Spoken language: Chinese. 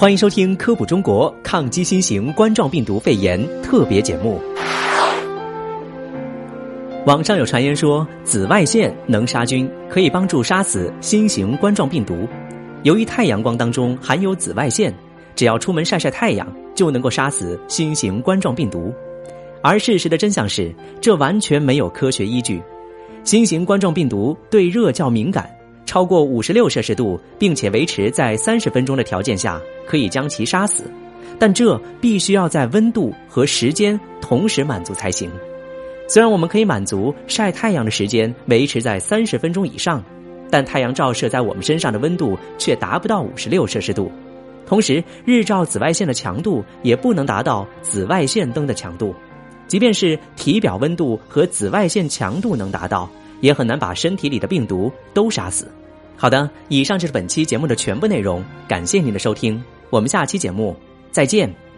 欢迎收听《科普中国抗击新型冠状病毒肺炎特别节目》。网上有传言说，紫外线能杀菌，可以帮助杀死新型冠状病毒。由于太阳光当中含有紫外线，只要出门晒晒太阳，就能够杀死新型冠状病毒。而事实的真相是，这完全没有科学依据。新型冠状病毒对热较敏感。超过五十六摄氏度，并且维持在三十分钟的条件下，可以将其杀死，但这必须要在温度和时间同时满足才行。虽然我们可以满足晒太阳的时间维持在三十分钟以上，但太阳照射在我们身上的温度却达不到五十六摄氏度，同时日照紫外线的强度也不能达到紫外线灯的强度，即便是体表温度和紫外线强度能达到，也很难把身体里的病毒都杀死。好的，以上就是本期节目的全部内容，感谢您的收听，我们下期节目再见。